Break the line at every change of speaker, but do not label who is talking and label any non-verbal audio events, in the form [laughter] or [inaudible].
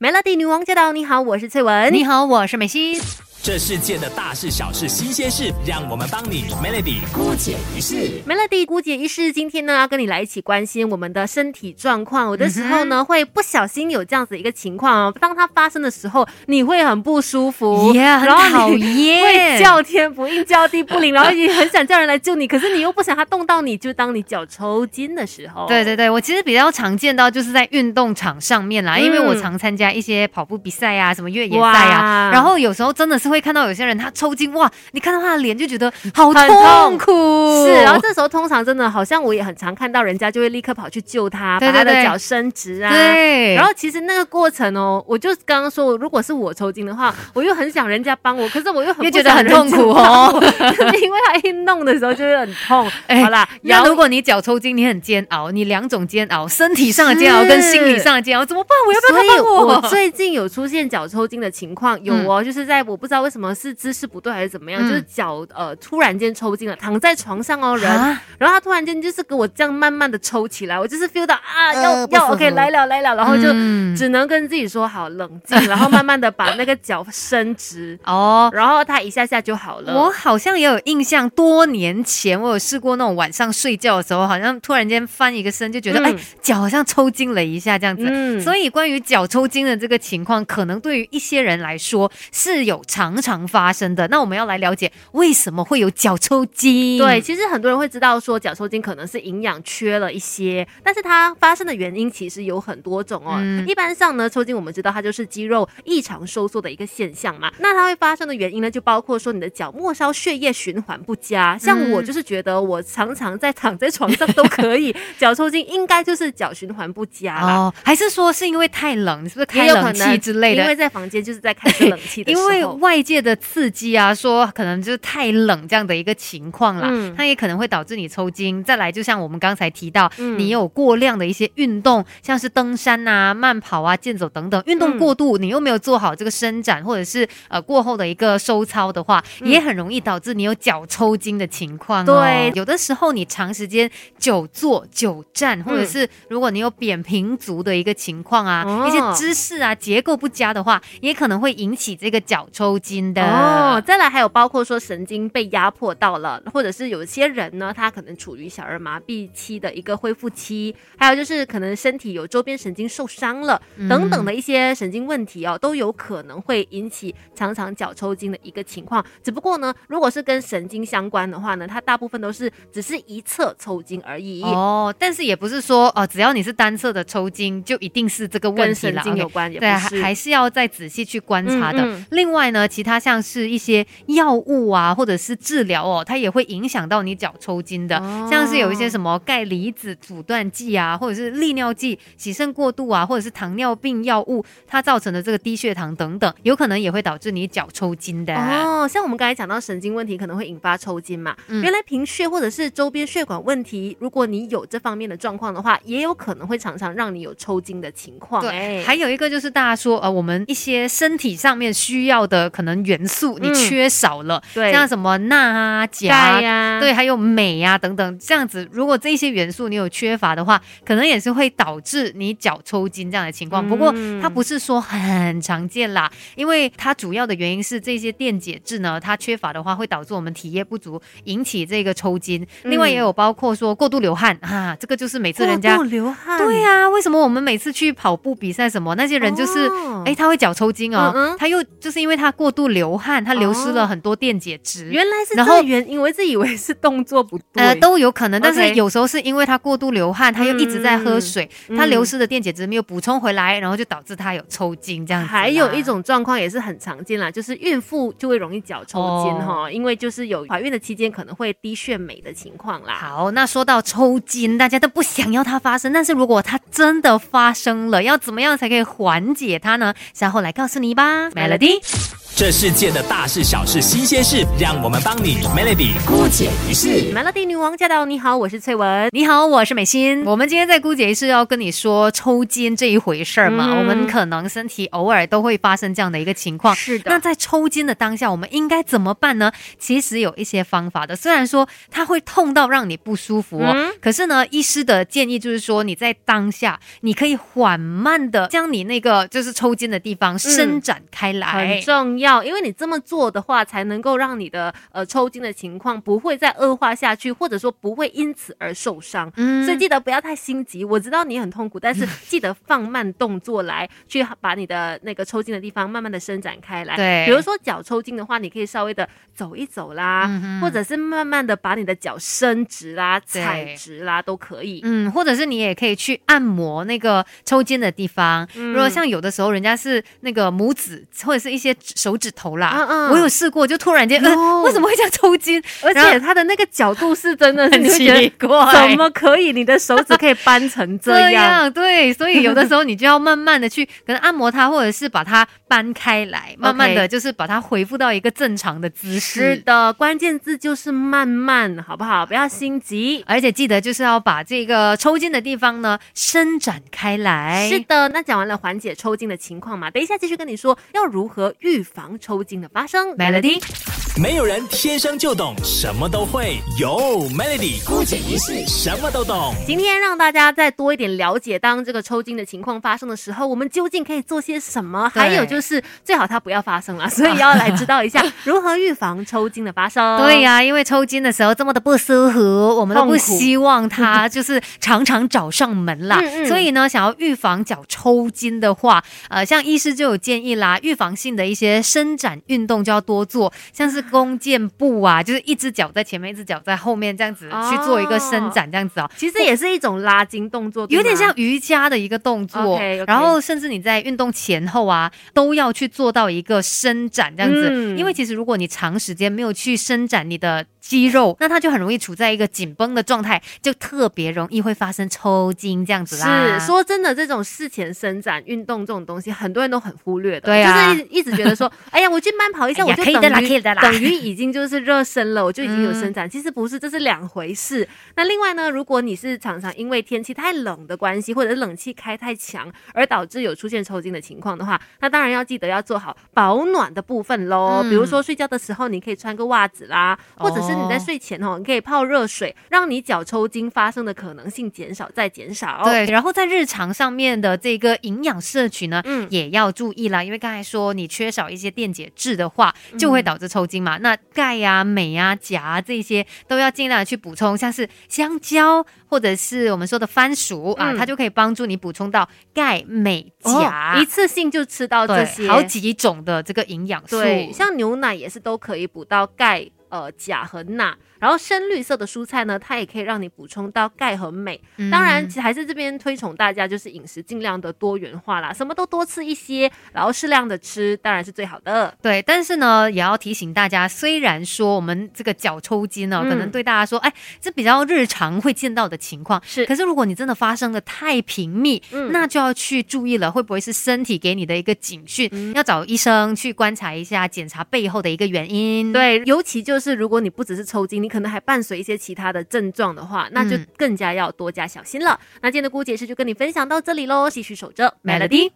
Melody 女王驾到！你好，我是翠文。
你好，我是美心。
这世界的大事小事新鲜事，让我们帮你 Melody 姑姐一世。
Melody 姑姐一世，今天呢要跟你来一起关心我们的身体状况。有的时候呢、会不小心有这样子一个情况哦，当它发生的时候，你会很不舒服然后
讨 [laughs] 厌
会叫天不应，叫地不灵，然后你很想叫人来救你，可是你又不想他动到你，就当你脚抽筋的时候。
对对对，我其实比较常见到就是在运动场上面啦，
嗯
因为我常参加一些跑步比赛啊，什么越野赛啊，然后有时候真的是会看到有些人他抽筋，哇，你看到他的脸就觉得好痛苦，
是，然后这时候通常真的好像我也很常看到人家就会立刻跑去救他，
对
把他的脚伸直啊。
对，
然后其实那个过程哦，我就刚刚说，如果是我抽筋的话，我又很想人家帮我，可是我又很 [laughs]
觉得很痛苦哦 [laughs]
就是因为他一弄的时候就会很痛。[laughs]
哎
好啦，
那如果你脚抽筋，你很煎熬，你两种煎熬，身体上的煎熬跟心理上的煎熬，怎么办？我要不要他帮我？
我最近有出现脚抽筋的情况，有哦，就是在我不知道为什么是姿势不对还是怎么样，
嗯。
就是脚呃突然间抽筋了，躺在床上哦人，
啊
然后他突然间就是给我这样慢慢的抽起来，我就是 feel 到啊要要 OK 来了来了，然后就
嗯。
只能跟自己说好冷静，然后慢慢的把那个脚伸直，[laughs]
哦。
然后他一下下就好了。
我好像也有印象，多年前我有试过那种晚上睡觉的时候，好像突然间翻一个身，就觉得
嗯。
哎脚、好像抽筋了一下这样子。
嗯。
所以关于脚抽筋的这个情况，可能对于一些人来说是有常常常发生的。那我们要来了解为什么会有脚抽筋？
对，，其实很多人会知道说脚抽筋可能是营养缺了一些，但是它发生的原因其实有很多种哦。
嗯
一般上呢，抽筋我们知道它就是肌肉异常收缩的一个现象嘛。那它会发生的原因呢，就包括说你的脚末梢血液循环不佳。像
嗯
我就是觉得我常常在躺在床上都可以，[laughs] 脚抽筋应该就是脚循环不佳啦。
哦，还是说是因为太冷，你是不是
也
开冷气之类的？
因为在房间就是在开着冷气的时
因
候，[laughs]
为外界的刺激啊，说可能就是太冷这样的一个情况啦，
嗯。
它也可能会导致你抽筋。再来，就像我们刚才提到，
嗯。
你有过量的一些运动，像是登山啊、慢跑啊、健走等等，运动过度，你又没有做好这个伸展，或者是呃过后的一个收操的话，
嗯。
也很容易导致你有脚抽筋的情况、哦。
对。
有的时候你长时间久坐久站，或者
嗯。
是如果你有扁平足的一个情况啊，
哦。
一些姿势啊结构不佳的话，也可能会引起这个脚抽筋的。
哦，再来还有包括说神经被压迫到了，或者是有些人呢，他可能处于小儿麻痹期的一个恢复期，还有就是可能身体有周边神经受伤了、等等的一些神经问题哦，都有可能会引起常常脚抽筋的一个情况。只不过呢，如果是跟神经相关的话呢，它大部分都是只是一侧抽筋而已。
哦，但是也不是说哦，只要你是单侧的抽筋，就一定是这个问
跟
题了。
神经有关，也不
对，还
是。
还是要再仔细去观察的。
嗯嗯
另外呢，其他像是一些药物啊，或者是治疗哦，它也会影响到你脚抽筋的。
哦
像是有一些什么钙离子阻断剂啊，或者是利尿剂、洗肾过度啊，或者是糖尿病药物，它造成的这个低血糖等等，有可能也会导致你脚抽筋的。
哦，像我们刚才讲到神经问题可能会引发抽筋嘛，
嗯
原来贫血或者是周边血管问题，如果你有这方面的状况的话，也有可能会常常让你有抽筋的情况。
对，
哎
还有一个就是大家说，呃，我们一些身体上面需要的可能元素你
嗯。
缺少了，
对。
像什么钠啊、钾。
呀、
对，还有镁呀、等等，这样子，如果这些元素你有缺乏的话，可能也是会导致你脚抽筋这样的情况。不过
嗯
它不是说很常见啦，因为它主要的原因是这些电解质呢，它缺乏的话会导致我们体液不足，引起这个抽筋。另外也有包括说过度流汗啊，这个就是每次人家
过度流汗，
对呀、为什么我们每次去跑步比赛什么，那些人就是，
哦。
哎、他会脚抽筋哦，
嗯嗯。
他又就是因为他过度流汗，他流失
哦
了很多电解质。
原来是
然后
这个原因，我一直以为是动作不对。
呃，都有可能，但是有时候是因为他过度流汗，他又一直在喝水，
嗯
他流失的电解质没有补充回来，然后就导致他有抽筋这样子。
还有一种状况也是很常见啦，就是孕妇就会容易脚抽筋
哦
哈、因为就是有怀孕的期间可能会低血镁的情况啦。
好，那说到抽筋，大家都不想要它发生，但是如果它真的发生了，要怎么样才可以缓解它呢？稍后来告诉你吧，Melody。
这世界的大事小事新鲜事，让我们帮你 Melody 姑姐一世。
Melody 女王驾到！你好，我是翠文。
你好，我是美心。我们今天在姑姐是要跟你说抽筋这一回事儿嘛？
嗯
我们可能身体偶尔都会发生这样的一个情况。
是的
那在抽筋的当下，我们应该怎么办呢？其实有一些方法的。虽然说它会痛到让你不舒服哦，
嗯
可是呢，医师的建议就是说，你在当下你可以缓慢的将你那个就是抽筋的地方伸展开来。
很重要，因为你这么做的话，才能够让你的呃抽筋的情况不会再恶化下去，或者说不会因此而受伤。
嗯
所以记得不要太心急。我知道你很痛苦，但是 [laughs] 记得放慢动作来，去把你的那个抽筋的地方慢慢的伸展开来。
对
比如说脚抽筋的话，你可以稍微的走一走啦，
嗯
或者是慢慢的把你的脚伸直啦、踩直啦，都可以。
嗯，或者是你也可以去按摩那个抽筋的地方。
嗯
如果像有的时候人家是那个拇指或者是一些手指头啦，
嗯嗯
我有试过，就突然间，呃为什么会这样抽筋？
而且它的那个角度是真的，[laughs]
很奇怪，
怎么可以？你的手指可以扳成这
这
样？
对，所以有的时候你就要慢慢的去可能按摩它，或者是把它搬开来，慢慢的就是把它恢复到一个正常的姿势是。
的，关键字就是慢慢，好不好？不要心急。
而且记得就是要把这个抽筋的地方呢伸展开来。
是的，那讲完了缓解抽筋的情况嘛，等一下继续跟你说要如何预防抽筋的发生。
Melody，
没有人天生就懂什么都会，有 Melody 姑姐一世什么都懂。
今天让大家再多一点了解，当这个抽筋的情况发生的时候，我们究竟可以做些什么？还有就是最好它不要发生了，所以要来知道一下 [laughs] 如何预防抽筋的发生。
对呀、因为抽筋的时候这么的不舒服，我们都不希望它就是常常找上门啦。
嗯嗯
所以呢，想要预防脚抽筋的话，呃，像医师就有建议啦，预防性的一些伸展运动就要多做，像是弓箭步啊，就是一只脚在前面，一只脚在后面这样子
哦
去做一个伸展，这样子哦。
其实也是一种拉筋动作，
有点像瑜伽的一个动作然后甚至你在运动前后啊，都要去做到一个伸展这样子。
嗯
因为其实如果你长时间没有去伸展你的肌肉，那它就很容易处在一个紧绷的状态，就特别容易会发生抽筋这样子啦。
是说真的，这种事前伸展运动这种东西，很多人都很忽略的。
对啊
就是一一直觉得说，[laughs] 哎呀，我去慢跑一下，
哎
我就
可以的啦
等于
可以的啦 [laughs]
等于已经就是热身了，我就已经有伸
嗯
展。其实不是，这是两回事。那另外呢，如果你是常常因为天气太冷的关系，或者是冷气开太强，而导致有出现抽筋的情况的话，那当然要记得要做好保暖的部分喽。
嗯
比如说睡觉的时候，你可以穿个袜子啦，或者是你在
哦
睡前哦，你可以泡热水，让你脚抽筋发生的可能性减少再减少。
对，然后在日常上面的这个营养摄取呢，
嗯
也要注意啦，因为刚才说你缺少一些电解质的话，就会导致抽筋嘛。那钙呀、镁呀、钾啊这些都要尽量的去补充，像是香蕉或者是我们说的番薯、啊，
嗯
它就可以帮助你补充到钙、镁、钾。
哦一次性就吃到这，些，
好几种的这个营养素，
对，像牛奶也是都可以补到钙、呃钾和钠。然后深绿色的蔬菜呢，它也可以让你补充到钙和镁。
嗯
当然，其实还是这边推崇大家就是饮食尽量的多元化啦，什么都多吃一些，然后适量的吃，当然是最好的。
对，但是呢，也要提醒大家，虽然说我们这个脚抽筋呢，
嗯
可能对大家说，哎，这比较日常会见到的情况，
是
可是如果你真的发生的太频密，
嗯
那就要去注意了，会不会是身体给你的一个警讯？
嗯
要找医生去观察一下，检查背后的一个原因。。
对，尤其就是如果你不只是抽筋，你可能还伴随一些其他的症状的话，那就
嗯
更加要多加小心了。那今天的姑解释就跟你分享到这里喽，继续守着
Melody